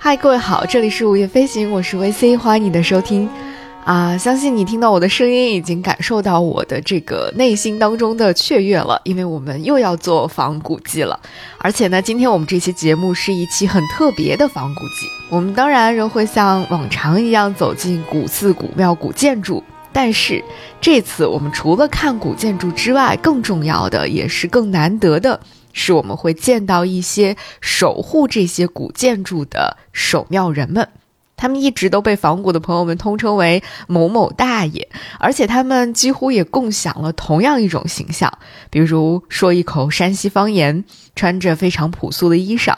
嗨，各位好，这里是午夜飞行，我是 VC，欢迎你的收听。啊，相信你听到我的声音，已经感受到我的这个内心当中的雀跃了，因为我们又要做仿古记了。而且呢，今天我们这期节目是一期很特别的仿古记。我们当然仍会像往常一样走进古寺、古庙、古建筑，但是这次我们除了看古建筑之外，更重要的也是更难得的。是我们会见到一些守护这些古建筑的守庙人们，他们一直都被仿古的朋友们通称为某某大爷，而且他们几乎也共享了同样一种形象，比如说一口山西方言，穿着非常朴素的衣裳，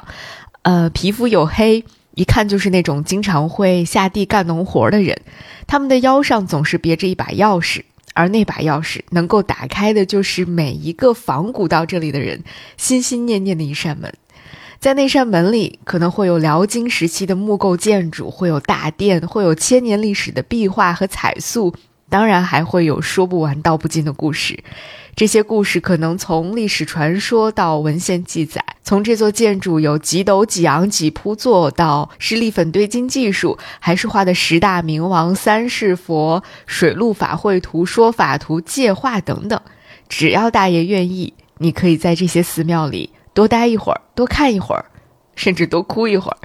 呃，皮肤黝黑，一看就是那种经常会下地干农活的人，他们的腰上总是别着一把钥匙。而那把钥匙能够打开的，就是每一个仿古到这里的人心心念念的一扇门。在那扇门里，可能会有辽金时期的木构建筑，会有大殿，会有千年历史的壁画和彩塑，当然还会有说不完道不尽的故事。这些故事可能从历史传说到文献记载，从这座建筑有几斗几昂几铺座，到是立粉堆金技术，还是画的十大明王、三世佛、水陆法会图、说法图、界画等等。只要大爷愿意，你可以在这些寺庙里多待一会儿，多看一会儿，甚至多哭一会儿。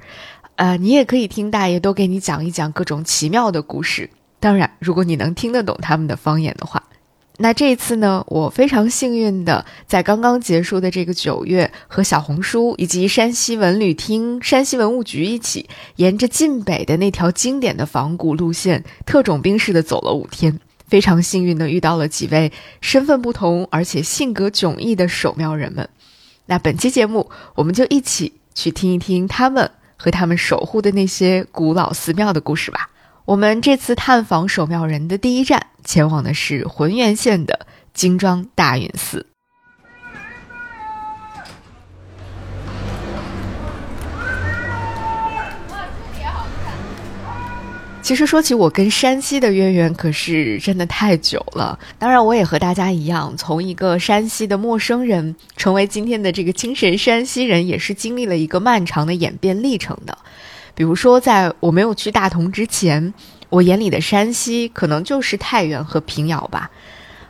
呃，你也可以听大爷多给你讲一讲各种奇妙的故事。当然，如果你能听得懂他们的方言的话。那这一次呢，我非常幸运的在刚刚结束的这个九月，和小红书以及山西文旅厅、山西文物局一起，沿着晋北的那条经典的仿古路线，特种兵式的走了五天。非常幸运的遇到了几位身份不同而且性格迥异的守庙人们。那本期节目，我们就一起去听一听他们和他们守护的那些古老寺庙的故事吧。我们这次探访守庙人的第一站，前往的是浑源县的金庄大云寺。其实说起我跟山西的渊源，可是真的太久了。当然，我也和大家一样，从一个山西的陌生人，成为今天的这个精神山西人，也是经历了一个漫长的演变历程的。比如说，在我没有去大同之前，我眼里的山西可能就是太原和平遥吧；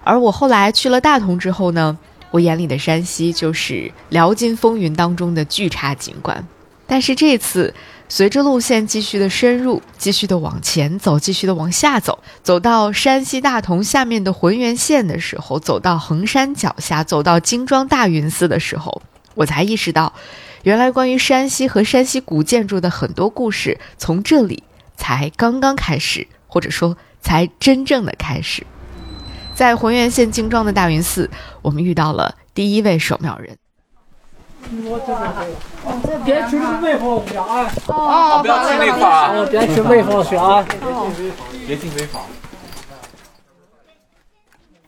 而我后来去了大同之后呢，我眼里的山西就是辽金风云当中的巨差景观。但是这次，随着路线继续的深入，继续的往前走，继续的往下走，走到山西大同下面的浑源县的时候，走到衡山脚下，走到金庄大云寺的时候，我才意识到。原来关于山西和山西古建筑的很多故事，从这里才刚刚开始，或者说才真正的开始。在浑源县金庄的大云寺，我们遇到了第一位守庙人。别吃外方血啊！哦，不要进内房，别吃外方血啊！别进内房。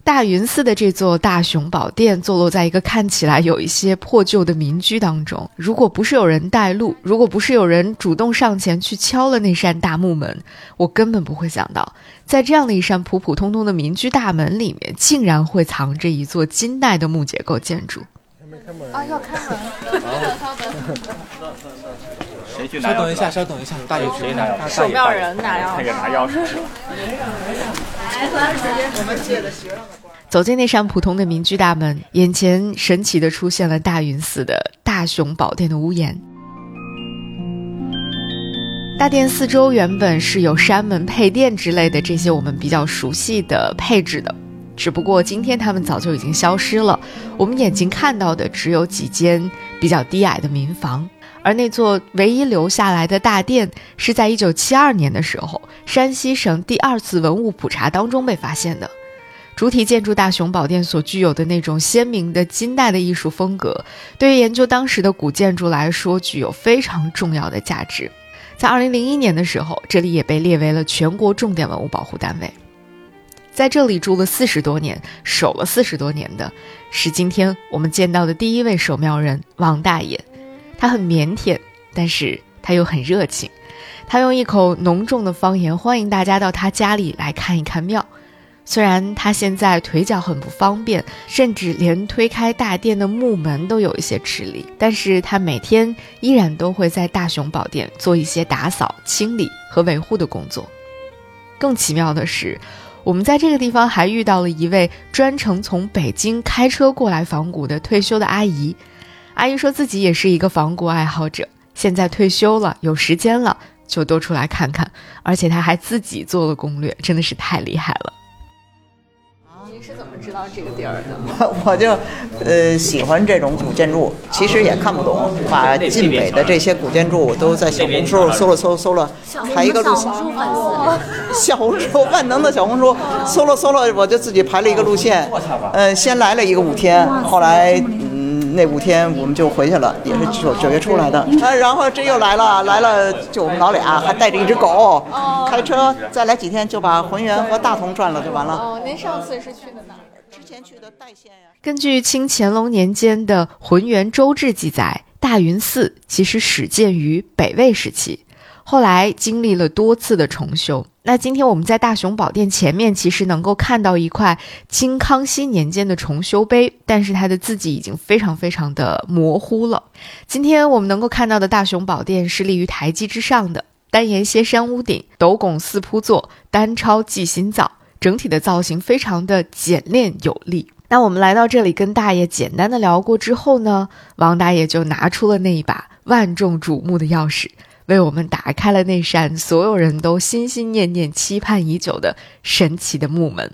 大云寺的这座大雄宝殿坐落在一个看起来有一些破旧的民居当中。如果不是有人带路，如果不是有人主动上前去敲了那扇大木门，我根本不会想到，在这样的一扇普普通通的民居大门里面，竟然会藏着一座金代的木结构建筑。啊，要开门！稍等，谁去拿？稍等一下，稍等一下，大爷谁拿钥匙？守庙人拿钥匙。那个拿钥匙。我们借的学生的走进那扇普通的民居大门，眼前神奇的出现了大云寺的大雄宝殿的屋檐。大殿四周原本是有山门配殿之类的这些我们比较熟悉的配置的，只不过今天它们早就已经消失了。我们眼睛看到的只有几间比较低矮的民房。而那座唯一留下来的大殿，是在1972年的时候，山西省第二次文物普查当中被发现的。主体建筑大雄宝殿所具有的那种鲜明的金代的艺术风格，对于研究当时的古建筑来说，具有非常重要的价值。在2001年的时候，这里也被列为了全国重点文物保护单位。在这里住了四十多年，守了四十多年的，是今天我们见到的第一位守庙人王大爷。他很腼腆，但是他又很热情。他用一口浓重的方言欢迎大家到他家里来看一看庙。虽然他现在腿脚很不方便，甚至连推开大殿的木门都有一些吃力，但是他每天依然都会在大雄宝殿做一些打扫、清理和维护的工作。更奇妙的是，我们在这个地方还遇到了一位专程从北京开车过来仿古的退休的阿姨。阿姨说自己也是一个仿古爱好者，现在退休了，有时间了就多出来看看，而且她还自己做了攻略，真的是太厉害了。知道这个地儿的？我就，呃，喜欢这种古建筑，其实也看不懂，把晋北的这些古建筑都在小红书搜了搜搜了，排一个路线。小红书万能的小红书，搜了搜了，我就自己排了一个路线。呃，先来了一个五天，后来。那五天我们就回去了，也是九九月初来的。啊，然后这又来了，来了就我们老俩，还带着一只狗，开车再来几天就把浑源和大同转了就完了。哦，您上次是去的哪前去的代县呀。根据清乾隆年间的《浑源州志》记载，大云寺其实始建于北魏时期。后来经历了多次的重修，那今天我们在大雄宝殿前面，其实能够看到一块清康熙年间的重修碑，但是它的字迹已经非常非常的模糊了。今天我们能够看到的大雄宝殿是立于台基之上的，单檐歇山屋顶，斗拱四铺座，单超记心造，整体的造型非常的简练有力。那我们来到这里跟大爷简单的聊过之后呢，王大爷就拿出了那一把万众瞩目的钥匙。为我们打开了那扇所有人都心心念念、期盼已久的神奇的木门。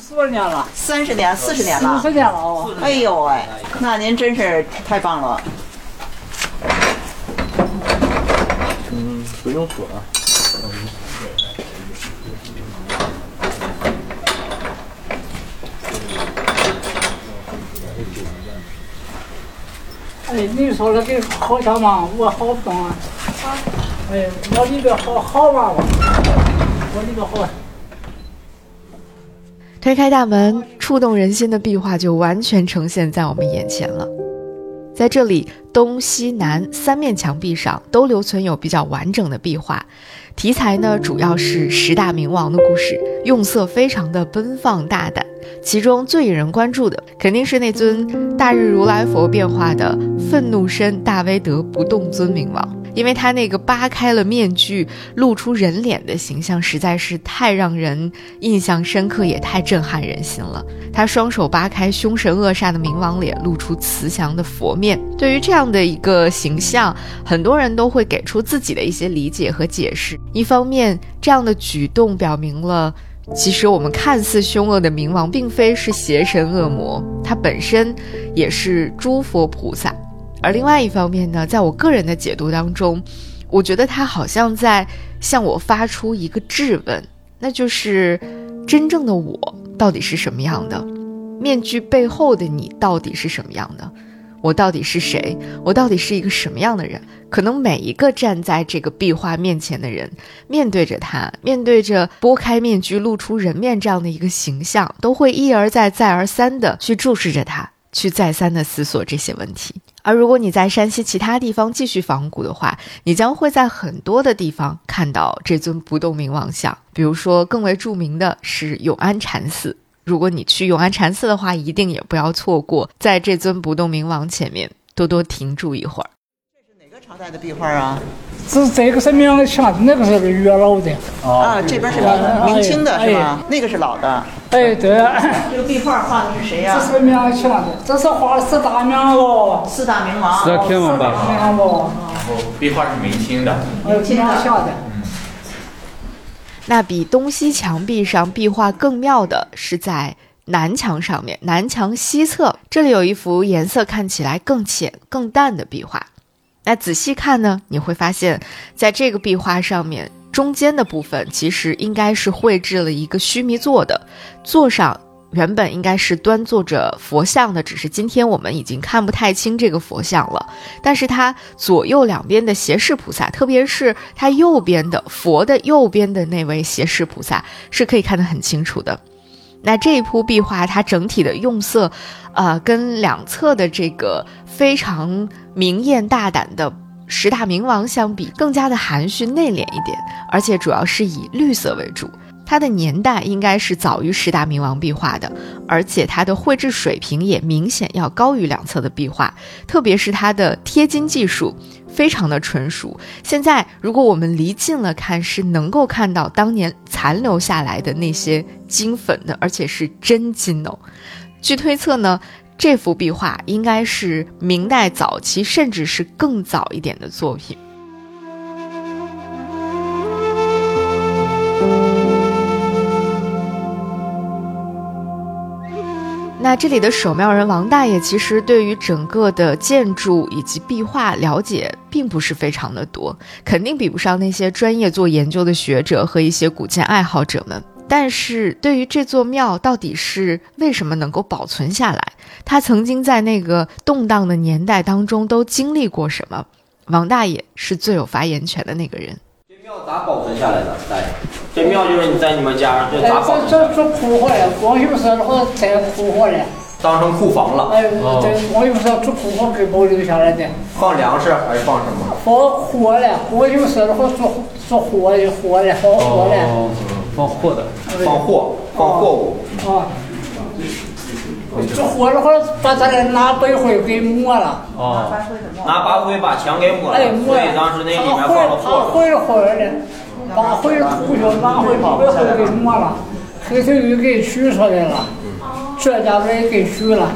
四十年了，三十年、四十年了，四十年了哦！哎呦喂，那您真是太棒了。嗯，不用锁。哎，你说那个好像嘛，我好不懂啊。哎，我里边好好玩吧？我里边好。推开大门，触动人心的壁画就完全呈现在我们眼前了。在这里，东西南三面墙壁上都留存有比较完整的壁画，题材呢主要是十大明王的故事，用色非常的奔放大胆。其中最引人关注的，肯定是那尊大日如来佛变化的愤怒身大威德不动尊明王，因为他那个扒开了面具露出人脸的形象，实在是太让人印象深刻，也太震撼人心了。他双手扒开凶神恶煞的明王脸，露出慈祥的佛面。对于这样的一个形象，很多人都会给出自己的一些理解和解释。一方面，这样的举动表明了。其实我们看似凶恶的冥王，并非是邪神恶魔，他本身也是诸佛菩萨。而另外一方面呢，在我个人的解读当中，我觉得他好像在向我发出一个质问，那就是真正的我到底是什么样的？面具背后的你到底是什么样的？我到底是谁？我到底是一个什么样的人？可能每一个站在这个壁画面前的人，面对着他，面对着拨开面具露出人面这样的一个形象，都会一而再、再而三的去注视着他，去再三的思索这些问题。而如果你在山西其他地方继续仿古的话，你将会在很多的地方看到这尊不动明王像。比如说，更为著名的是永安禅寺。如果你去永安禅寺的话，一定也不要错过，在这尊不动明王前面多多停住一会儿。这是哪个朝代的壁画啊？这这个是明清，那个是个元老的。啊，这边是明明清的是吧？那个是老的。哎，对。这个壁画画的是谁呀？这是明清的，这是画的四大明王。四大明王。四大天王吧。壁画是明清的。明清的。那比东西墙壁上壁画更妙的是在南墙上面，南墙西侧这里有一幅颜色看起来更浅、更淡的壁画。那仔细看呢，你会发现在这个壁画上面中间的部分，其实应该是绘制了一个须弥座的座上。原本应该是端坐着佛像的，只是今天我们已经看不太清这个佛像了。但是它左右两边的胁侍菩萨，特别是它右边的佛的右边的那位胁侍菩萨，是可以看得很清楚的。那这一幅壁画，它整体的用色，呃，跟两侧的这个非常明艳大胆的十大明王相比，更加的含蓄内敛一点，而且主要是以绿色为主。它的年代应该是早于十大明王壁画的，而且它的绘制水平也明显要高于两侧的壁画，特别是它的贴金技术非常的纯熟。现在如果我们离近了看，是能够看到当年残留下来的那些金粉的，而且是真金哦。据推测呢，这幅壁画应该是明代早期，甚至是更早一点的作品。那这里的守庙人王大爷，其实对于整个的建筑以及壁画了解并不是非常的多，肯定比不上那些专业做研究的学者和一些古建爱好者们。但是对于这座庙到底是为什么能够保存下来，它曾经在那个动荡的年代当中都经历过什么，王大爷是最有发言权的那个人。这庙咋保存下来的？大爷，这庙就是你在你们家这哎，咋保存下来的？这这这库房嘞，光秀社的话在库当成库房了，哎，在光秀社这库房给保留下来的。放粮食还是放什么？放货嘞，光秀社的话做做货的货嘞，放货嘞。放货的。放货，放货物。啊，这货的话把咱俩拿白灰给抹了，哦，拿白灰把墙给抹了，哎，抹了所以当时那里面放了货。灰灰的，把灰涂上，把灰把白灰给抹了，黑头鱼给取出来了，这家伙也给取了，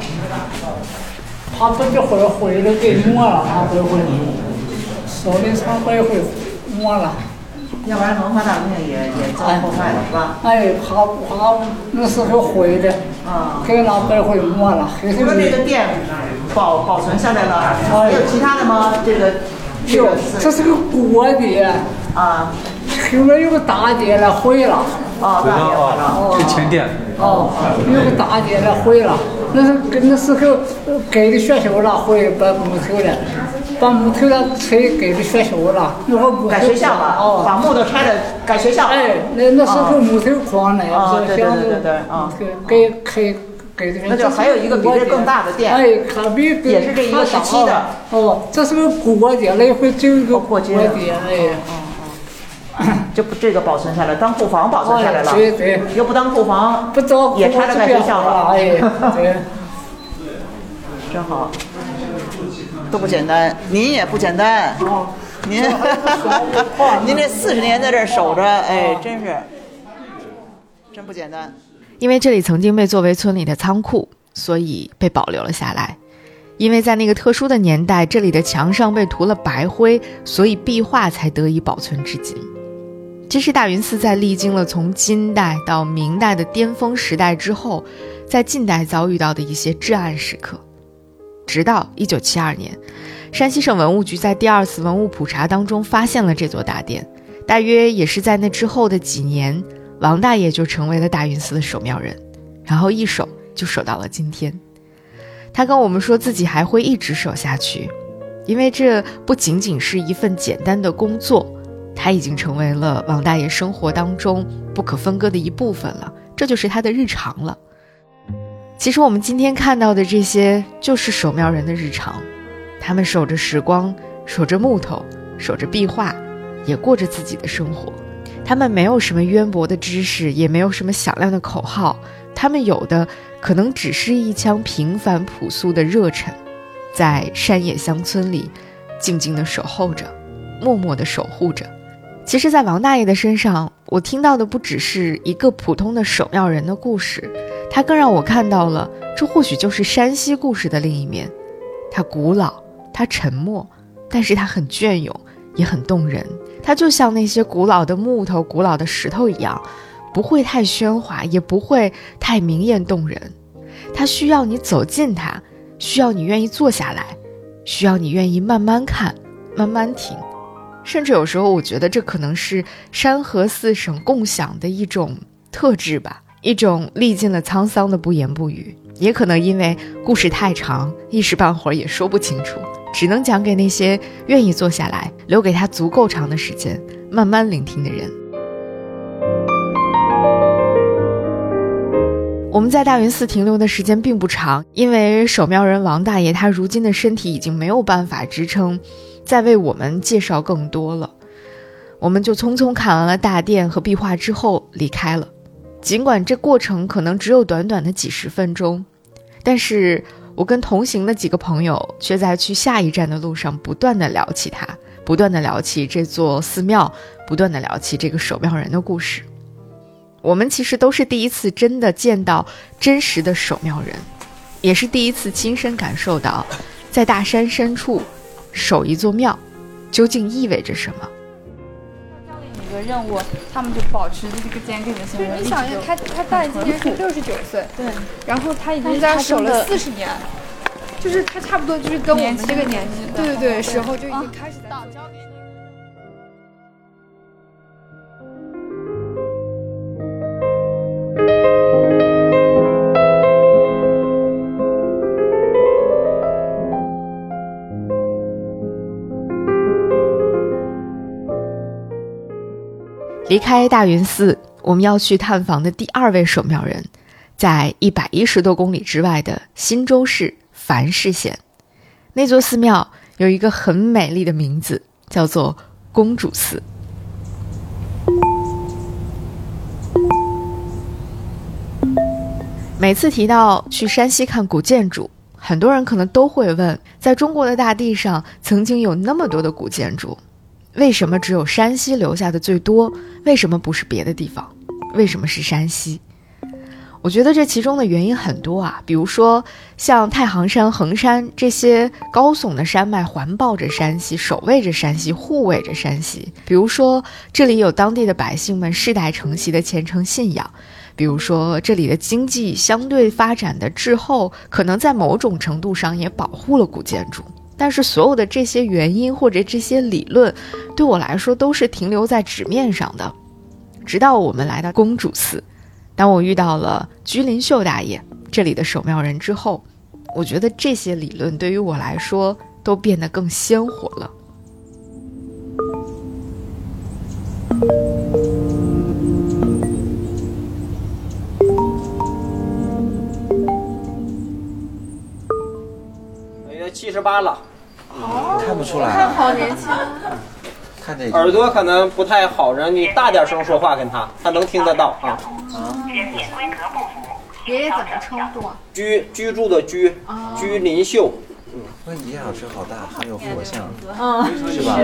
把这个灰灰的给抹了，把白灰，烧的场白灰抹了。要不然文化大革命也也遭破坏了，是吧？哎，他他那时候灰的，啊，给那白灰抹了，黑头除了这。个店保保存下来了，还有其他的吗？这个这哟，这是个锅底，啊后面有个大店了，毁了。啊，大了。哦是前店。哦，有个大店了，毁了。那是跟那时候呃盖的学校了，毁把木头了，把木头了拆盖的学校了。那会儿木头改学校了，哦。把木头拆了改学校了。哎，那那时候木头矿呢，哦对对想对对对啊给开给的。那就还有一个比这更大的店哎，可比也是这一个时期的。哦，这是个锅店，那回整一个锅过街的店，哎。就不这个保存下来，当库房保存下来了。哎对对又不当库房，不找也拆了盖学校了。哎，对。真好，都不简单，您也不简单。您，您这四十年在这儿守着，哎，真是，真不简单。因为这里曾经被作为村里的仓库，所以被保留了下来。因为在那个特殊的年代，这里的墙上被涂了白灰，所以壁画才得以保存至今。其实大云寺在历经了从金代到明代的巅峰时代之后，在近代遭遇到的一些至暗时刻。直到1972年，山西省文物局在第二次文物普查当中发现了这座大殿，大约也是在那之后的几年，王大爷就成为了大云寺的守庙人，然后一守就守到了今天。他跟我们说自己还会一直守下去，因为这不仅仅是一份简单的工作，他已经成为了王大爷生活当中不可分割的一部分了，这就是他的日常了。其实我们今天看到的这些，就是守庙人的日常，他们守着时光，守着木头，守着壁画，也过着自己的生活。他们没有什么渊博的知识，也没有什么响亮的口号，他们有的可能只是一腔平凡朴素的热忱，在山野乡村里静静地守候着，默默地守护着。其实，在王大爷的身上，我听到的不只是一个普通的守庙人的故事，他更让我看到了，这或许就是山西故事的另一面。它古老，它沉默，但是它很隽永，也很动人。它就像那些古老的木头、古老的石头一样，不会太喧哗，也不会太明艳动人。它需要你走近它，需要你愿意坐下来，需要你愿意慢慢看，慢慢听。甚至有时候，我觉得这可能是山河四省共享的一种特质吧，一种历尽了沧桑的不言不语。也可能因为故事太长，一时半会儿也说不清楚，只能讲给那些愿意坐下来，留给他足够长的时间，慢慢聆听的人。我们在大云寺停留的时间并不长，因为守庙人王大爷他如今的身体已经没有办法支撑，再为我们介绍更多了。我们就匆匆看完了大殿和壁画之后离开了。尽管这过程可能只有短短的几十分钟，但是我跟同行的几个朋友却在去下一站的路上不断的聊起他，不断的聊起这座寺庙，不断的聊起这个守庙人的故事。我们其实都是第一次真的见到真实的守庙人，也是第一次亲身感受到，在大山深处守一座庙，究竟意味着什么。一个任务，他们就保持着这个坚定的心。你想一下，他他大爷今年是六十九岁，对，然后他已经在守了四十年，就是他差不多就是跟我们这个年纪，对对对，时候就已经开始在。离开大云寺，我们要去探访的第二位守庙人，在一百一十多公里之外的新州市繁市县。那座寺庙有一个很美丽的名字，叫做公主寺。每次提到去山西看古建筑，很多人可能都会问：在中国的大地上，曾经有那么多的古建筑。为什么只有山西留下的最多？为什么不是别的地方？为什么是山西？我觉得这其中的原因很多啊，比如说像太行山、衡山这些高耸的山脉环抱着山西，守卫着山西，护卫着山西；比如说这里有当地的百姓们世代承袭的虔诚信仰；比如说这里的经济相对发展的滞后，可能在某种程度上也保护了古建筑。但是所有的这些原因或者这些理论，对我来说都是停留在纸面上的。直到我们来到公主寺，当我遇到了居林秀大爷这里的守庙人之后，我觉得这些理论对于我来说都变得更鲜活了。七十八了，看不出来。看好年轻。看这耳朵可能不太好，人你大点声说话跟他，他能听得到啊。爷爷怎么称呼啊？居居住的居，居林秀。那你眼睛好大，很有佛像，嗯，是吧？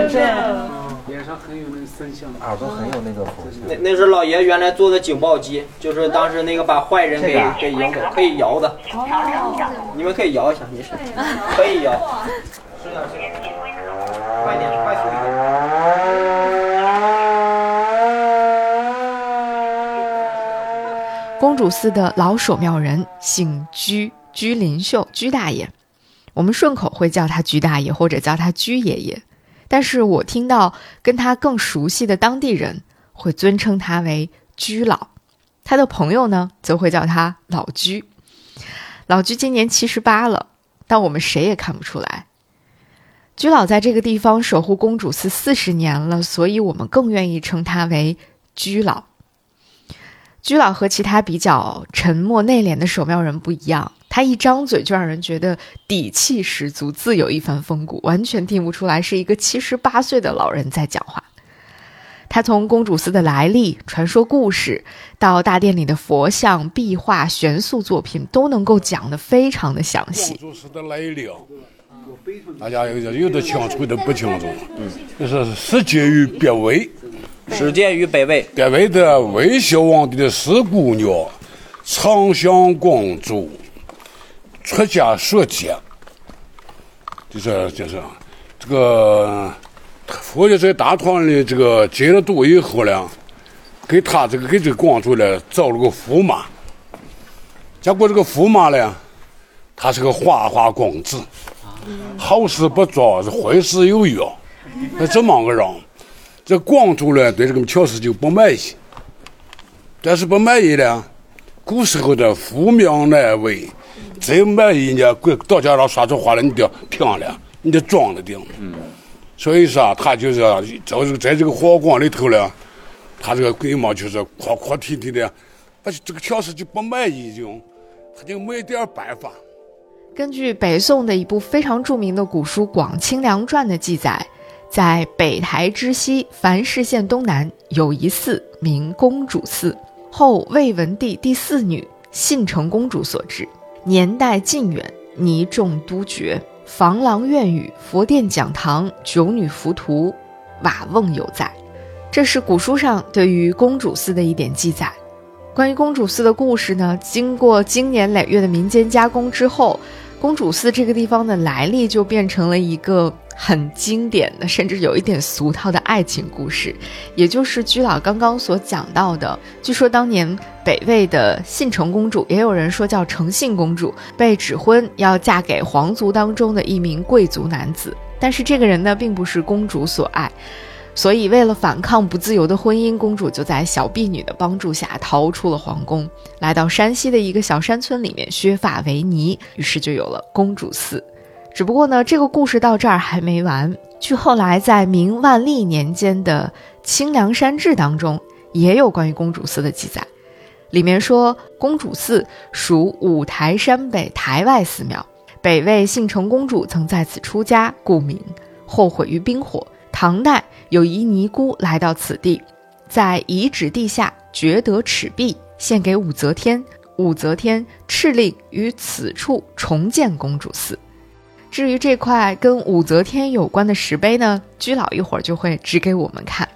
脸上很有那个神像，耳朵很有那个佛像。那那是老爷原来做的警报机，就是当时那个把坏人给给引走，可以摇的。你们可以摇一下，没事，可以摇。快点，快速一点。公主寺的老守庙人姓居，居林秀，居大爷。我们顺口会叫他居大爷，或者叫他居爷爷。但是我听到跟他更熟悉的当地人会尊称他为居老，他的朋友呢则会叫他老居。老居今年七十八了，但我们谁也看不出来。居老在这个地方守护公主寺四十年了，所以我们更愿意称他为居老。居老和其他比较沉默内敛的守庙人不一样，他一张嘴就让人觉得底气十足，自有一番风骨，完全听不出来是一个七十八岁的老人在讲话。他从公主寺的来历、传说故事，到大殿里的佛像、壁画、悬塑作品，都能够讲得非常的详细。公主寺的来历啊，大家有的有的清楚，有的不清楚。嗯，就是始建于北魏，始建于北魏，北魏的魏孝皇帝的四姑娘长相公主出家所建，就是就是这个佛爷在大唐里这个接了度以后呢，给他这个给这个公主呢找了个驸马，结果这个驸马呢，他是个花花公子，好事不做，坏事有。约，那这么个人。这广州呢，对这个巧事就不满意，但是不满意呢，古时候的父命难为，再满意呢，过到家上说出话来，你得听了，你得装了定。嗯，所以说他就是在这个在这个皇宫里头呢，他这个鬼嘛就是哭哭啼啼的，而且这个巧事就不满意，就他就没点办法。根据北宋的一部非常著名的古书《广清凉传》的记载。在北台之西樊氏县东南有一寺，名公主寺，后魏文帝第四女信成公主所制，年代近远，泥重都绝，房廊院宇、佛殿讲堂、九女浮屠、瓦瓮犹在。这是古书上对于公主寺的一点记载。关于公主寺的故事呢，经过经年累月的民间加工之后，公主寺这个地方的来历就变成了一个。很经典的，甚至有一点俗套的爱情故事，也就是居老刚刚所讲到的。据说当年北魏的信成公主，也有人说叫诚信公主，被指婚要嫁给皇族当中的一名贵族男子，但是这个人呢，并不是公主所爱，所以为了反抗不自由的婚姻，公主就在小婢女的帮助下逃出了皇宫，来到山西的一个小山村里面削发为尼，于是就有了公主寺。只不过呢，这个故事到这儿还没完。据后来在明万历年间的《清凉山志》当中，也有关于公主寺的记载。里面说，公主寺属五台山北台外寺庙，北魏信成公主曾在此出家，故名。后毁于冰火。唐代有一尼姑来到此地，在遗址地下掘得尺璧，献给武则天。武则天敕令于此处重建公主寺。至于这块跟武则天有关的石碑呢，居老一会儿就会指给我们看。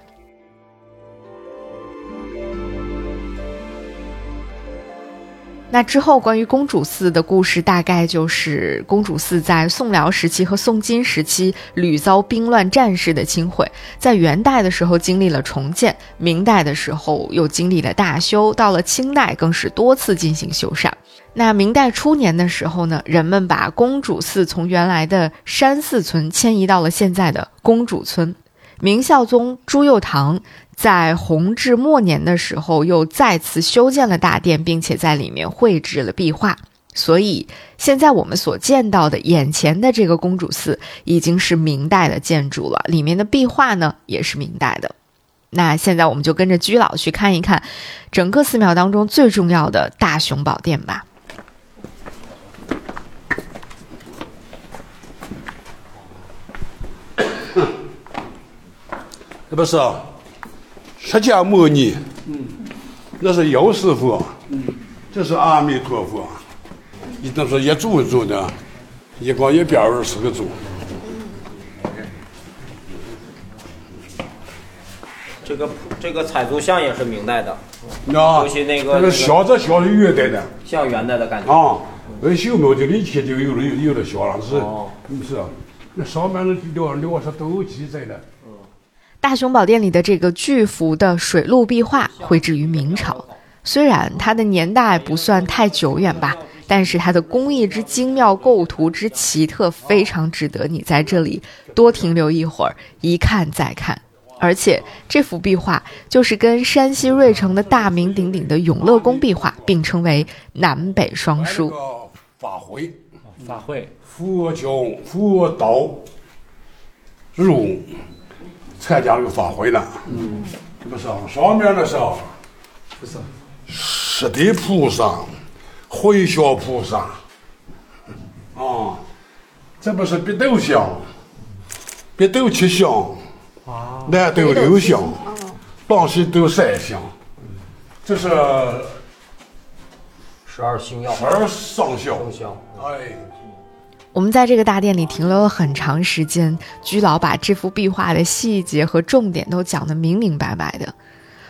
那之后，关于公主寺的故事，大概就是公主寺在宋辽时期和宋金时期屡遭兵乱战事的侵毁，在元代的时候经历了重建，明代的时候又经历了大修，到了清代更是多次进行修缮。那明代初年的时候呢，人们把公主寺从原来的山寺村迁移到了现在的公主村。明孝宗朱佑樘在弘治末年的时候，又再次修建了大殿，并且在里面绘制了壁画。所以现在我们所见到的眼前的这个公主寺，已经是明代的建筑了，里面的壁画呢也是明代的。那现在我们就跟着居老去看一看，整个寺庙当中最重要的大雄宝殿吧。不是释迦牟尼，嗯，那是药师佛，嗯，这是阿弥陀佛，你都是一组一组的，一光一边二十个组。这个这个彩塑像也是明代的，那尤其那个这个小这像是元代的，像元代的感觉。啊。那小庙就里前就有了有了小了，是，是，那上面那料料是都有记载的。大雄宝殿里的这个巨幅的水陆壁画绘制于明朝，虽然它的年代不算太久远吧，但是它的工艺之精妙、构图之奇特，非常值得你在这里多停留一会儿，一看再看。而且这幅壁画就是跟山西芮城的大名鼎鼎的永乐宫壁画并称为南北双书。法会，法会，佛教佛道儒。参加这个法会了，嗯，不是上面的是，不是十地菩萨、回向菩萨，啊，这不是北斗香，北斗七相，南斗六相，东西斗三香，这是十二星耀，十二生肖，哎。我们在这个大殿里停留了很长时间，居老把这幅壁画的细节和重点都讲得明明白白的。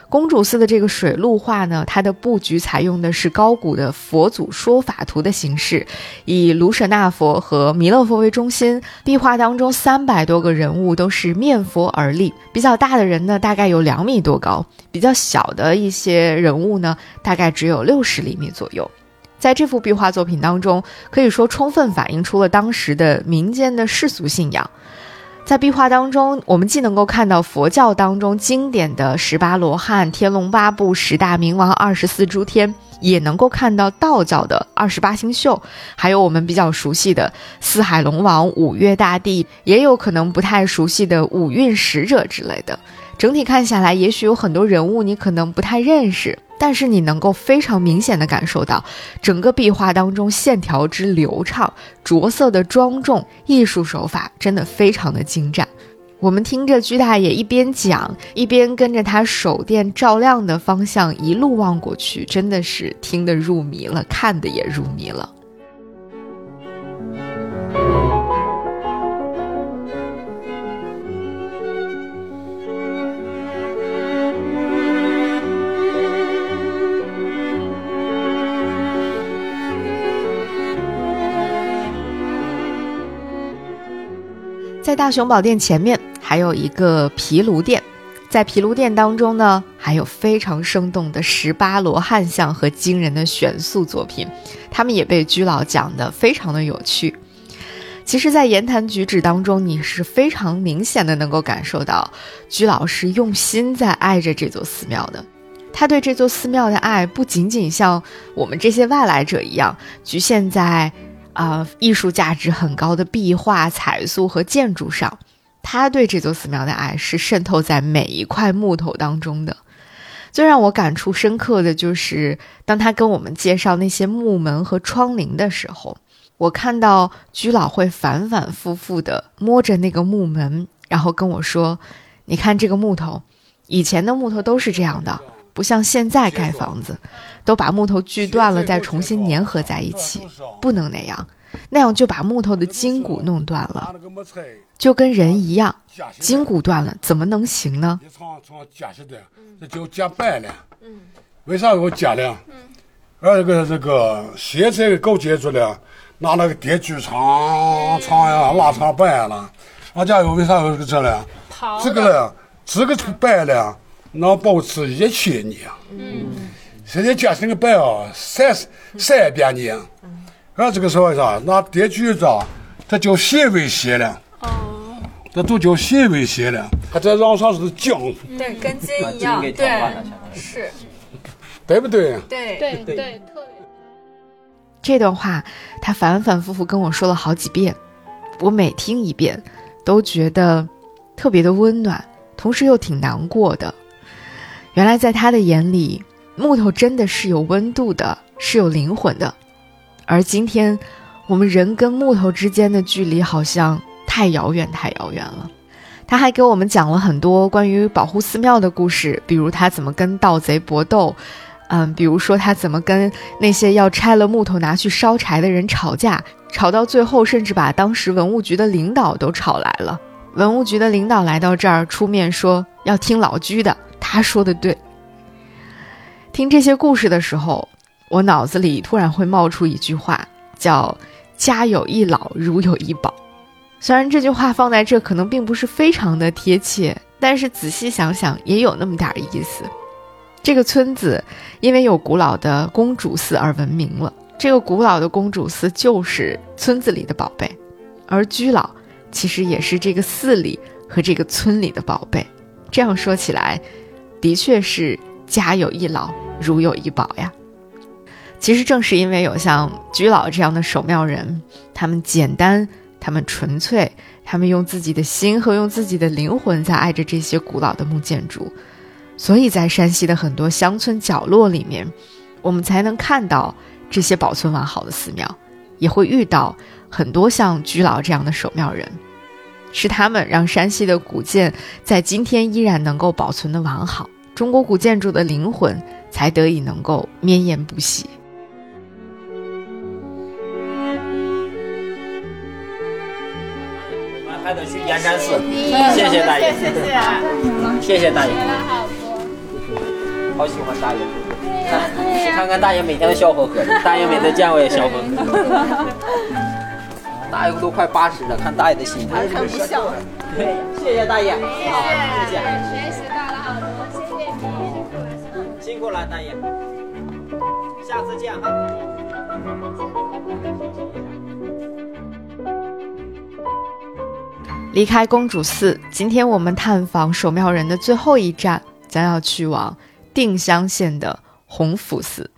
公主寺的这个水陆画呢，它的布局采用的是高古的佛祖说法图的形式，以卢舍那佛和弥勒佛为中心，壁画当中三百多个人物都是面佛而立，比较大的人呢大概有两米多高，比较小的一些人物呢大概只有六十厘米左右。在这幅壁画作品当中，可以说充分反映出了当时的民间的世俗信仰。在壁画当中，我们既能够看到佛教当中经典的十八罗汉、天龙八部、十大明王、二十四诸天，也能够看到道教的二十八星宿，还有我们比较熟悉的四海龙王、五岳大帝，也有可能不太熟悉的五蕴使者之类的。整体看下来，也许有很多人物你可能不太认识。但是你能够非常明显的感受到，整个壁画当中线条之流畅，着色的庄重，艺术手法真的非常的精湛。我们听着居大爷一边讲，一边跟着他手电照亮的方向一路望过去，真的是听得入迷了，看的也入迷了。在大雄宝殿前面还有一个毗卢殿，在毗卢殿当中呢，还有非常生动的十八罗汉像和惊人的悬塑作品，他们也被居老讲得非常的有趣。其实，在言谈举止当中，你是非常明显的能够感受到居老是用心在爱着这座寺庙的。他对这座寺庙的爱，不仅仅像我们这些外来者一样局限在。啊，艺术价值很高的壁画、彩塑和建筑上，他对这座寺庙的爱是渗透在每一块木头当中的。最让我感触深刻的就是，当他跟我们介绍那些木门和窗棂的时候，我看到居老会反反复复地摸着那个木门，然后跟我说：“你看这个木头，以前的木头都是这样的。”不像现在盖房子，都把木头锯断了再重新粘合在一起，不能那样，那样就把木头的筋骨弄断了，就跟人一样，筋骨断了怎么能行呢？这就夹板了。为啥要夹呢？而这个这个现在的搞建筑的，拿那个电锯长长呀，拉长板了。俺家有为啥要这呢？这个呢，这个板呢？能保持一千年。嗯，现在讲这个白啊，三三百年。俺这个时候啥，拿电锯子，它叫显微线了。哦。这都叫显微线了，它在让上是浆。对，跟筋一样。对，是。对不对？对对对，特别。这段话他反反复复跟我说了好几遍，我每听一遍，都觉得特别的温暖，同时又挺难过的。原来在他的眼里，木头真的是有温度的，是有灵魂的。而今天，我们人跟木头之间的距离好像太遥远，太遥远了。他还给我们讲了很多关于保护寺庙的故事，比如他怎么跟盗贼搏斗，嗯，比如说他怎么跟那些要拆了木头拿去烧柴的人吵架，吵到最后甚至把当时文物局的领导都吵来了。文物局的领导来到这儿出面说要听老居的。他说的对。听这些故事的时候，我脑子里突然会冒出一句话，叫“家有一老，如有一宝”。虽然这句话放在这可能并不是非常的贴切，但是仔细想想也有那么点意思。这个村子因为有古老的公主寺而闻名了，这个古老的公主寺就是村子里的宝贝，而居老其实也是这个寺里和这个村里的宝贝。这样说起来。的确是家有一老，如有一宝呀。其实正是因为有像居老这样的守庙人，他们简单，他们纯粹，他们用自己的心和用自己的灵魂在爱着这些古老的木建筑，所以在山西的很多乡村角落里面，我们才能看到这些保存完好的寺庙，也会遇到很多像居老这样的守庙人。是他们让山西的古建在今天依然能够保存的完好，中国古建筑的灵魂才得以能够绵延不息。我们还得去延山寺，谢谢大爷，谢谢，谢谢大爷，好喜欢大爷，看看看大爷每天都笑呵呵的，大爷每次见我也笑呵呵。大爷都快八十了，看大爷的心态。看不笑。对，谢谢大爷。好，谢谢你。辛苦了，大爷。下次见哈。离开公主寺，今天我们探访守庙人的最后一站，将要去往定襄县的弘福寺。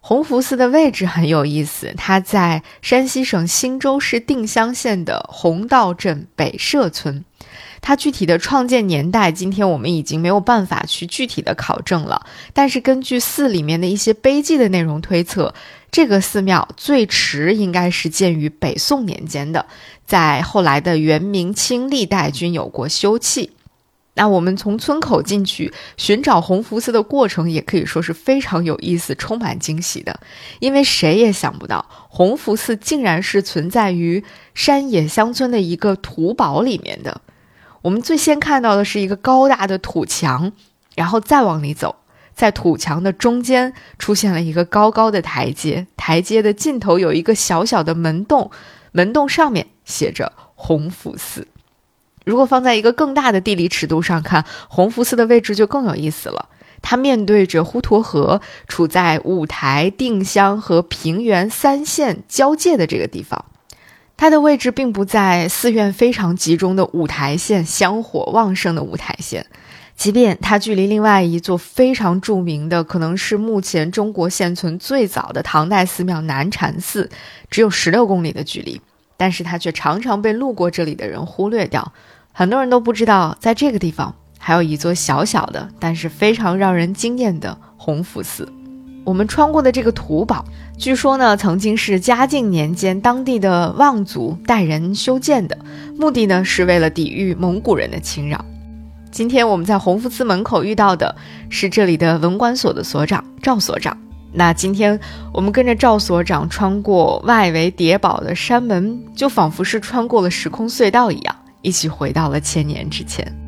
弘福寺的位置很有意思，它在山西省忻州市定襄县的洪道镇北社村。它具体的创建年代，今天我们已经没有办法去具体的考证了。但是根据寺里面的一些碑记的内容推测，这个寺庙最迟应该是建于北宋年间的，在后来的元、明清历代均有过修葺。那我们从村口进去寻找弘福寺的过程，也可以说是非常有意思、充满惊喜的，因为谁也想不到弘福寺竟然是存在于山野乡村的一个土堡里面的。我们最先看到的是一个高大的土墙，然后再往里走，在土墙的中间出现了一个高高的台阶，台阶的尽头有一个小小的门洞，门洞上面写着弘福寺。如果放在一个更大的地理尺度上看，弘福寺的位置就更有意思了。它面对着滹沱河，处在五台、定襄和平原三县交界的这个地方。它的位置并不在寺院非常集中的五台县，香火旺盛的五台县。即便它距离另外一座非常著名的，可能是目前中国现存最早的唐代寺庙南禅寺，只有十六公里的距离，但是它却常常被路过这里的人忽略掉。很多人都不知道，在这个地方还有一座小小的，但是非常让人惊艳的弘福寺。我们穿过的这个土堡，据说呢，曾经是嘉靖年间当地的望族带人修建的，目的呢是为了抵御蒙古人的侵扰。今天我们在弘福寺门口遇到的是这里的文管所的所长赵所长。那今天我们跟着赵所长穿过外围叠堡的山门，就仿佛是穿过了时空隧道一样。一起回到了千年之前。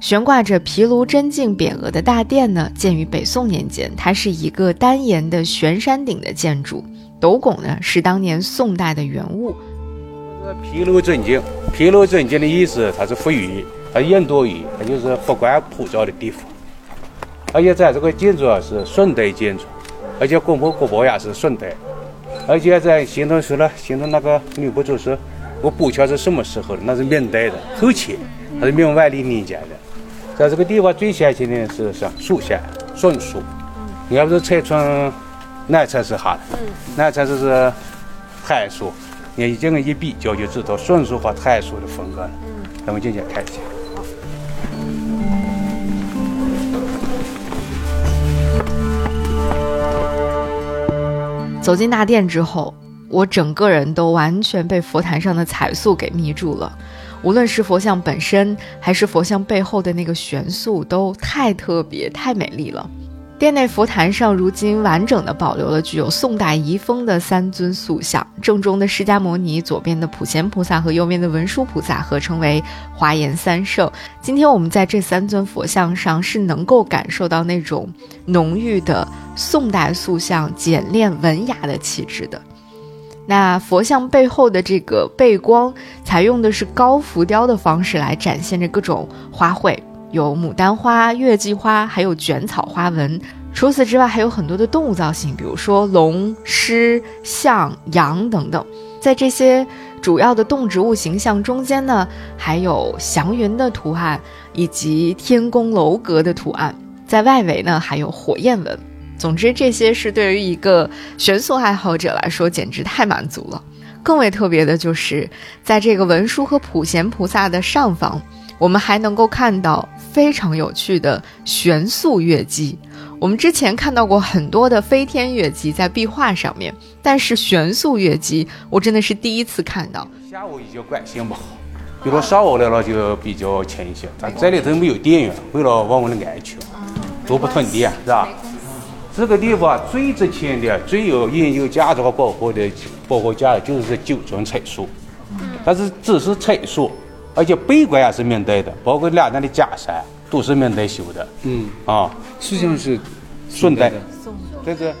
悬挂着毗卢真境匾额的大殿呢，建于北宋年间，它是一个单檐的悬山顶的建筑，斗拱呢是当年宋代的原物。这个毗卢真境，毗卢真境的意思，它是佛语。它印度语，它就是佛观普照的地方。而且在这个建筑啊是宋代建筑，而且古木古堡也是宋代。而且在形成说了，形成那个女不就是，我补桥是什么时候的？那是明代的后期，它是明万历年间的。在这个地方最先进的是是树线，笋树。你要不是拆穿南城是哈的，南城是是槐树。你这个一比较就知道笋树和槐树的风格了。咱们进去看一下。走进大殿之后，我整个人都完全被佛坛上的彩塑给迷住了。无论是佛像本身，还是佛像背后的那个悬塑，都太特别、太美丽了。殿内佛坛上如今完整的保留了具有宋代遗风的三尊塑像，正中的释迦牟尼，左边的普贤菩萨和右边的文殊菩萨合称为华严三圣。今天我们在这三尊佛像上是能够感受到那种浓郁的宋代塑像简练文雅的气质的。那佛像背后的这个背光，采用的是高浮雕的方式来展现着各种花卉。有牡丹花、月季花，还有卷草花纹。除此之外，还有很多的动物造型，比如说龙、狮、象、羊等等。在这些主要的动植物形象中间呢，还有祥云的图案以及天宫楼阁的图案。在外围呢，还有火焰纹。总之，这些是对于一个玄塑爱好者来说，简直太满足了。更为特别的就是，在这个文殊和普贤菩萨的上方，我们还能够看到。非常有趣的悬塑月姬，我们之前看到过很多的飞天月姬在壁画上面，但是悬塑月姬我真的是第一次看到。下午已经管线不好，比如上午来了就比较轻一些。咱这里头没有电源，为了我们的安全，都不通电，是吧？这个地方最值钱的、最有研究价值和保护的、保护价值就是这九尊彩塑，但是只是彩塑。而且背棺也是明代的，包括两边的假山都是明代修的。嗯啊，实际上是宋代的。这是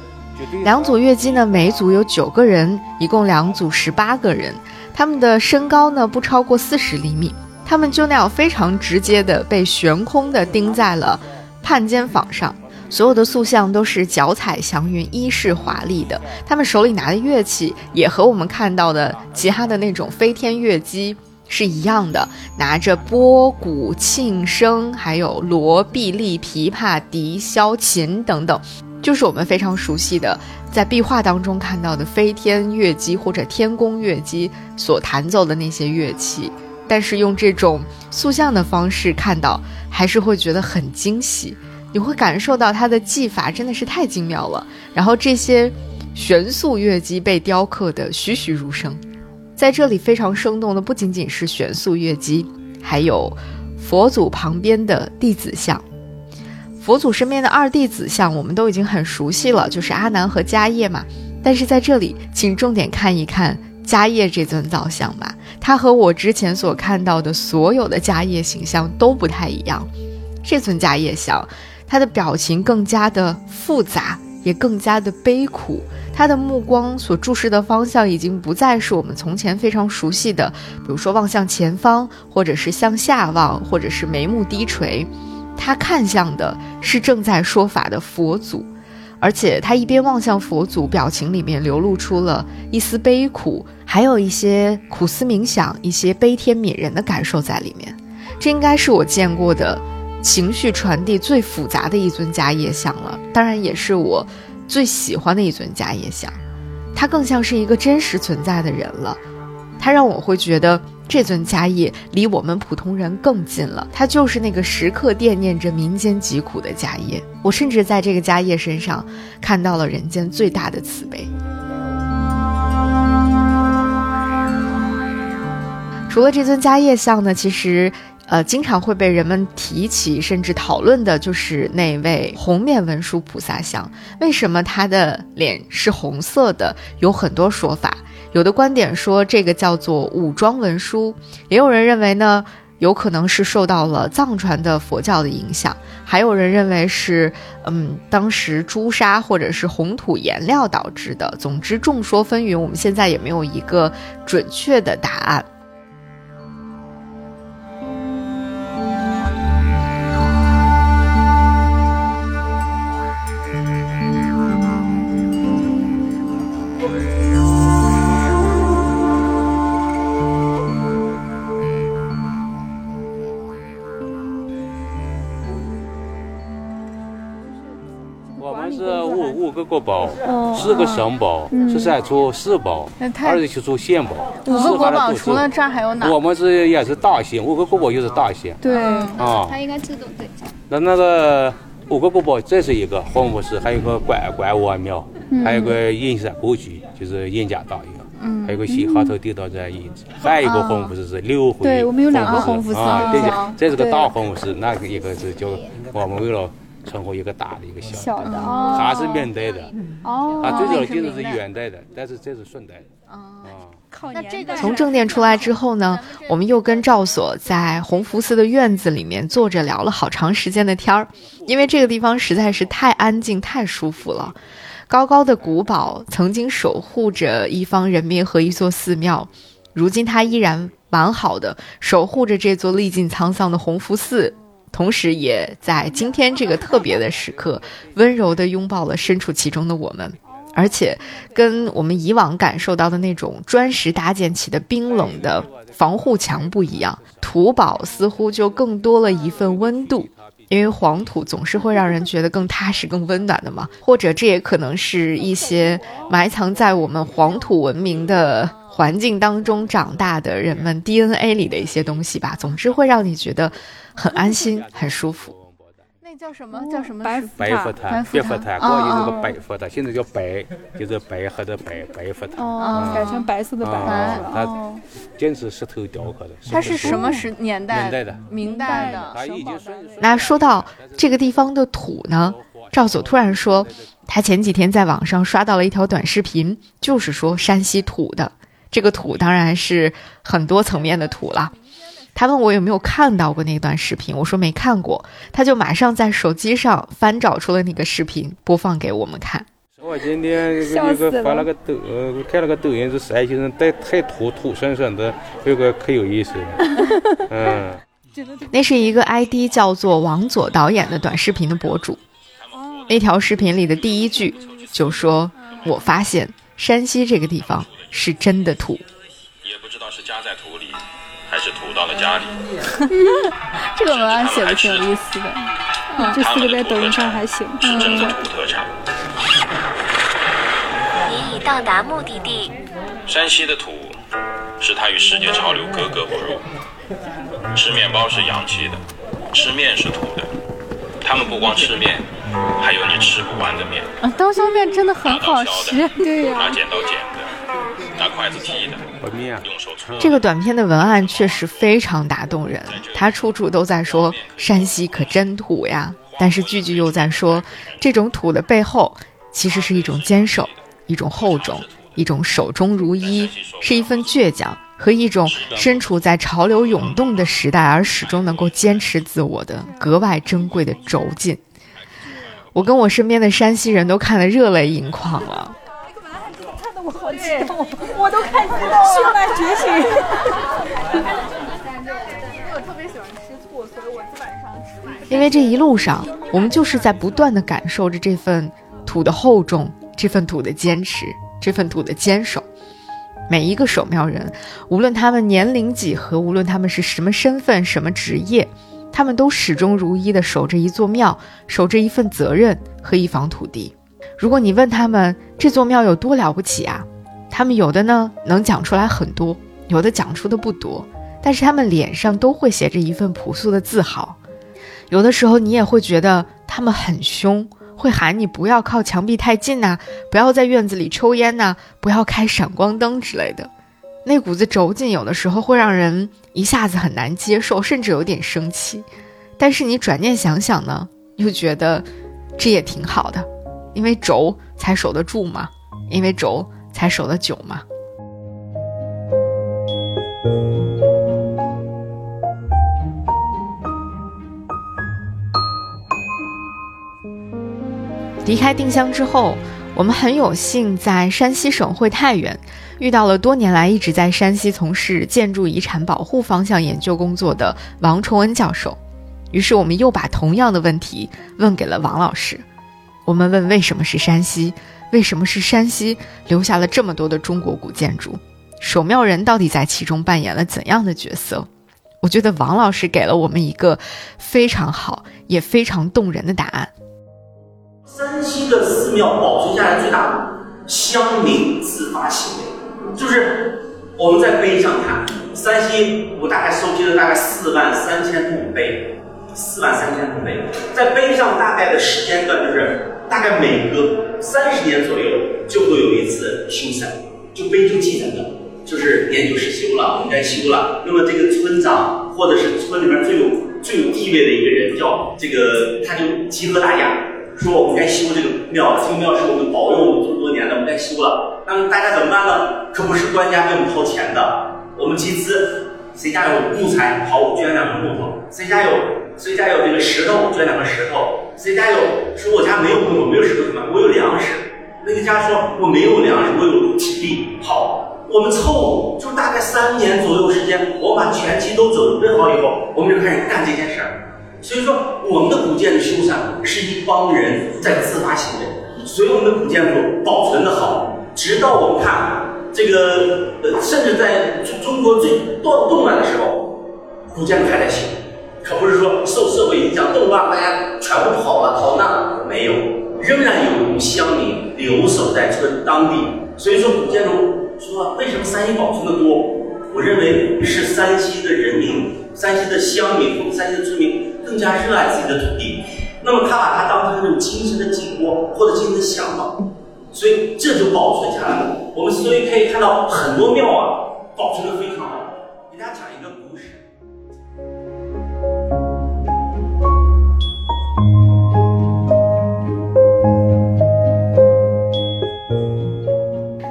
两组乐姬呢，每组有九个人，一共两组十八个人。他们的身高呢不超过四十厘米，他们就那样非常直接的被悬空的钉在了判肩坊上。所有的塑像都是脚踩祥云，衣饰华丽的。他们手里拿的乐器也和我们看到的其他的那种飞天乐姬。是一样的，拿着拨、鼓、磬、笙，还有锣、碧、丽、琵琶、笛、箫、琴等等，就是我们非常熟悉的在壁画当中看到的飞天乐姬或者天宫乐姬所弹奏的那些乐器。但是用这种塑像的方式看到，还是会觉得很惊喜。你会感受到它的技法真的是太精妙了。然后这些玄素乐姬被雕刻的栩栩如生，在这里非常生动的不仅仅是玄素月姬，还有佛祖旁边的弟子像。佛祖身边的二弟子像我们都已经很熟悉了，就是阿难和迦叶嘛。但是在这里，请重点看一看迦叶这尊造像吧。它和我之前所看到的所有的迦叶形象都不太一样。这尊迦叶像，他的表情更加的复杂，也更加的悲苦。他的目光所注视的方向已经不再是我们从前非常熟悉的，比如说望向前方，或者是向下望，或者是眉目低垂。他看向的是正在说法的佛祖。而且他一边望向佛祖，表情里面流露出了一丝悲苦，还有一些苦思冥想、一些悲天悯人的感受在里面。这应该是我见过的情绪传递最复杂的一尊迦叶像了，当然也是我最喜欢的一尊迦叶像。它更像是一个真实存在的人了，它让我会觉得。这尊迦叶离我们普通人更近了，他就是那个时刻惦念着民间疾苦的迦叶。我甚至在这个迦叶身上看到了人间最大的慈悲。除了这尊迦叶像呢，其实，呃，经常会被人们提起甚至讨论的就是那位红面文殊菩萨像。为什么他的脸是红色的？有很多说法。有的观点说这个叫做武装文殊，也有人认为呢，有可能是受到了藏传的佛教的影响，还有人认为是，嗯，当时朱砂或者是红土颜料导致的。总之众说纷纭，我们现在也没有一个准确的答案。国宝，四个省宝，十三处市宝，二十七处县宝。五个国宝除了这儿还有哪？我们是也是大县，五个国宝就是大县。对，啊，它应该自动对。那那个五个国宝，这是一个红佛寺，还有个关关王庙，还有个银山故居，就是印家大院，还有个西哈头地道这遗址，还有一个红佛寺是六回。对我们有两个红佛寺啊，对对，这是个大红佛寺，那个一个是叫我们为了。称呼一个大的，一个小的，它是明代的，哦，它最早的镜子是元代的，但是这是顺代的，啊，那这个从正殿出来之后呢，我们又跟赵所在弘福寺的院子里面坐着聊了好长时间的天儿，因为这个地方实在是太安静、太舒服了。高高的古堡曾经守护着一方人民和一座寺庙，如今它依然完好的守护着这座历尽沧桑的弘福寺。同时，也在今天这个特别的时刻，温柔地拥抱了身处其中的我们，而且跟我们以往感受到的那种砖石搭建起的冰冷的防护墙不一样，土堡似乎就更多了一份温度，因为黄土总是会让人觉得更踏实、更温暖的嘛。或者，这也可能是一些埋藏在我们黄土文明的环境当中长大的人们 DNA 里的一些东西吧。总之，会让你觉得。很安心，很舒服。那叫什么？叫什么？白白佛塔，白佛塔，过去那个白佛塔，现在叫白，就是白和的白，白佛塔。哦，改成白色的白。它坚持石头雕刻的。它是什么时年代？明代的。明代的。那说到这个地方的土呢？赵所突然说，他前几天在网上刷到了一条短视频，就是说山西土的。这个土当然是很多层面的土了。他问我有没有看到过那段视频，我说没看过，他就马上在手机上翻找出了那个视频，播放给我们看。我今天那个发了个抖，看了个抖音，是山西人带太土土生生的，这个可有意思了。嗯，那是一个 ID 叫做王佐导演的短视频的博主。那条视频里的第一句就说：“我发现山西这个地方是真的土。”也不知道是家在土里。还是土到了家里。这个文案写的挺有意思的。嗯这四个在抖音上还行。是真的土特产。到达目的地。山西的土，使它与世界潮流格格不入。吃面包是洋气的，吃面是土的。他们不光吃面，还有你吃不完的面。啊，刀削面真的很好吃，对呀、拿剪刀剪的，拿筷子剔的，用手搓。这个短片的文案确实非常打动人，他处处都在说山西可真土呀，但是句句又在说这种土的背后，其实是一种坚守，一种厚重，一种手中如一，是一份倔强和一种身处在潮流涌动的时代而始终能够坚持自我的格外珍贵的轴劲。我跟我身边的山西人都看得热泪盈眶了。我好激动，我都看激动了。血脉觉醒。我特别喜欢吃醋，所以我基本上只买。因为这一路上，我们就是在不断的感受着这份土的厚重，这份土的坚持，这份土的坚守。每一个守庙人，无论他们年龄几何，无论他们是什么身份、什么职业，他们都始终如一的守着一座庙，守着一份责任和一方土地。如果你问他们这座庙有多了不起啊，他们有的呢能讲出来很多，有的讲出的不多，但是他们脸上都会写着一份朴素的自豪。有的时候你也会觉得他们很凶。会喊你不要靠墙壁太近呐、不要在院子里抽烟呐、不要开闪光灯之类的。那股子轴劲，有的时候会让人一下子很难接受，甚至有点生气。但是你转念想想呢，又觉得这也挺好的，因为轴才守得住嘛，因为轴才守得久嘛。离开定襄之后，我们很有幸在山西省会太原遇到了多年来一直在山西从事建筑遗产保护方向研究工作的王崇恩教授。于是，我们又把同样的问题问给了王老师。我们问：为什么是山西？为什么是山西留下了这么多的中国古建筑？守庙人到底在其中扮演了怎样的角色？我觉得王老师给了我们一个非常好也非常动人的答案。山西的寺庙保存下来最大的乡民自发行为，就是我们在碑上看，山西我大概收集了大概四万三千多碑，四万三千多碑，在碑上大概的时间段就是大概每隔三十年左右就会有一次修缮，就碑就记载的，就是年久失修了，我们该修了。那么这个村长或者是村里面最有最有地位的一个人叫这个，他就集合大家。说我们该修这个庙，这个庙是我们保佑我们这么多年的，我们该修了。那么大家怎么办呢？可不是官家给我们掏钱的，我们集资，谁家有木材，好我捐两个木头；谁家有谁家有这个石头，捐两个石头；谁家有说我家没有木头，没有石头怎么办？我有粮食。那个家说我没有粮食，我有体力。好，我们凑就大概三年左右时间，我把全期都准备好以后，我们就开始干这件事儿。所以说，我们的古建筑修缮是一帮人在自发行为，所以我们的古建筑保存的好，直到我们看这个呃，甚至在中中国最动动乱的时候，古建筑还在修，可不是说受社会影响动乱，大家全部跑了逃难，没有，仍然有乡民留守在村当地。所以说，古建筑说为什么山西保存的多？我认为是山西的人民、山西的乡民山西的村民。更加热爱自己的土地，那么他把它当成一种精神的寄托或者精神的向往，所以这就保存下来了。我们所以可以看到很多庙啊，保存的非常好。给大家讲一个故事。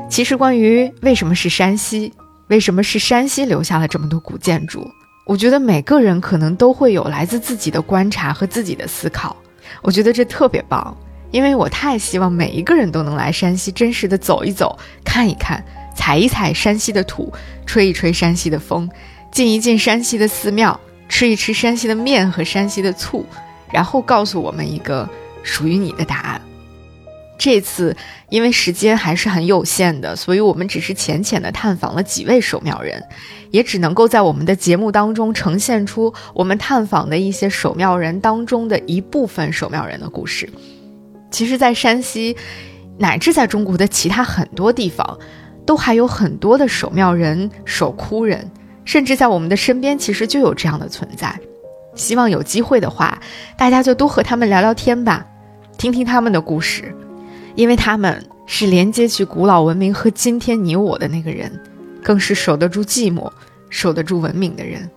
其实，关于为什么是山西，为什么是山西留下了这么多古建筑？我觉得每个人可能都会有来自自己的观察和自己的思考，我觉得这特别棒，因为我太希望每一个人都能来山西真实的走一走、看一看、踩一踩山西的土、吹一吹山西的风、进一进山西的寺庙、吃一吃山西的面和山西的醋，然后告诉我们一个属于你的答案。这次因为时间还是很有限的，所以我们只是浅浅的探访了几位守庙人，也只能够在我们的节目当中呈现出我们探访的一些守庙人当中的一部分守庙人的故事。其实，在山西，乃至在中国的其他很多地方，都还有很多的守庙人、守窟人，甚至在我们的身边，其实就有这样的存在。希望有机会的话，大家就多和他们聊聊天吧，听听他们的故事，因为他们是连接起古老文明和今天你我的那个人，更是守得住寂寞、守得住文明的人。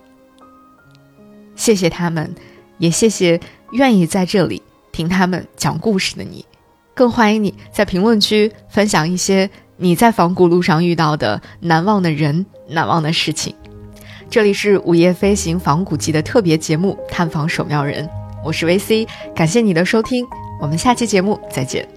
谢谢他们，也谢谢愿意在这里听他们讲故事的你，更欢迎你在评论区分享一些你在仿古路上遇到的难忘的人、难忘的事情。这里是午夜飞行仿古记的特别节目《探访守庙人》，我是 VC，感谢你的收听，我们下期节目再见。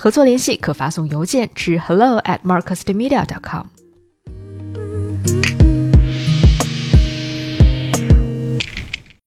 合作联系可发送邮件至 hello at marcusmedia.com。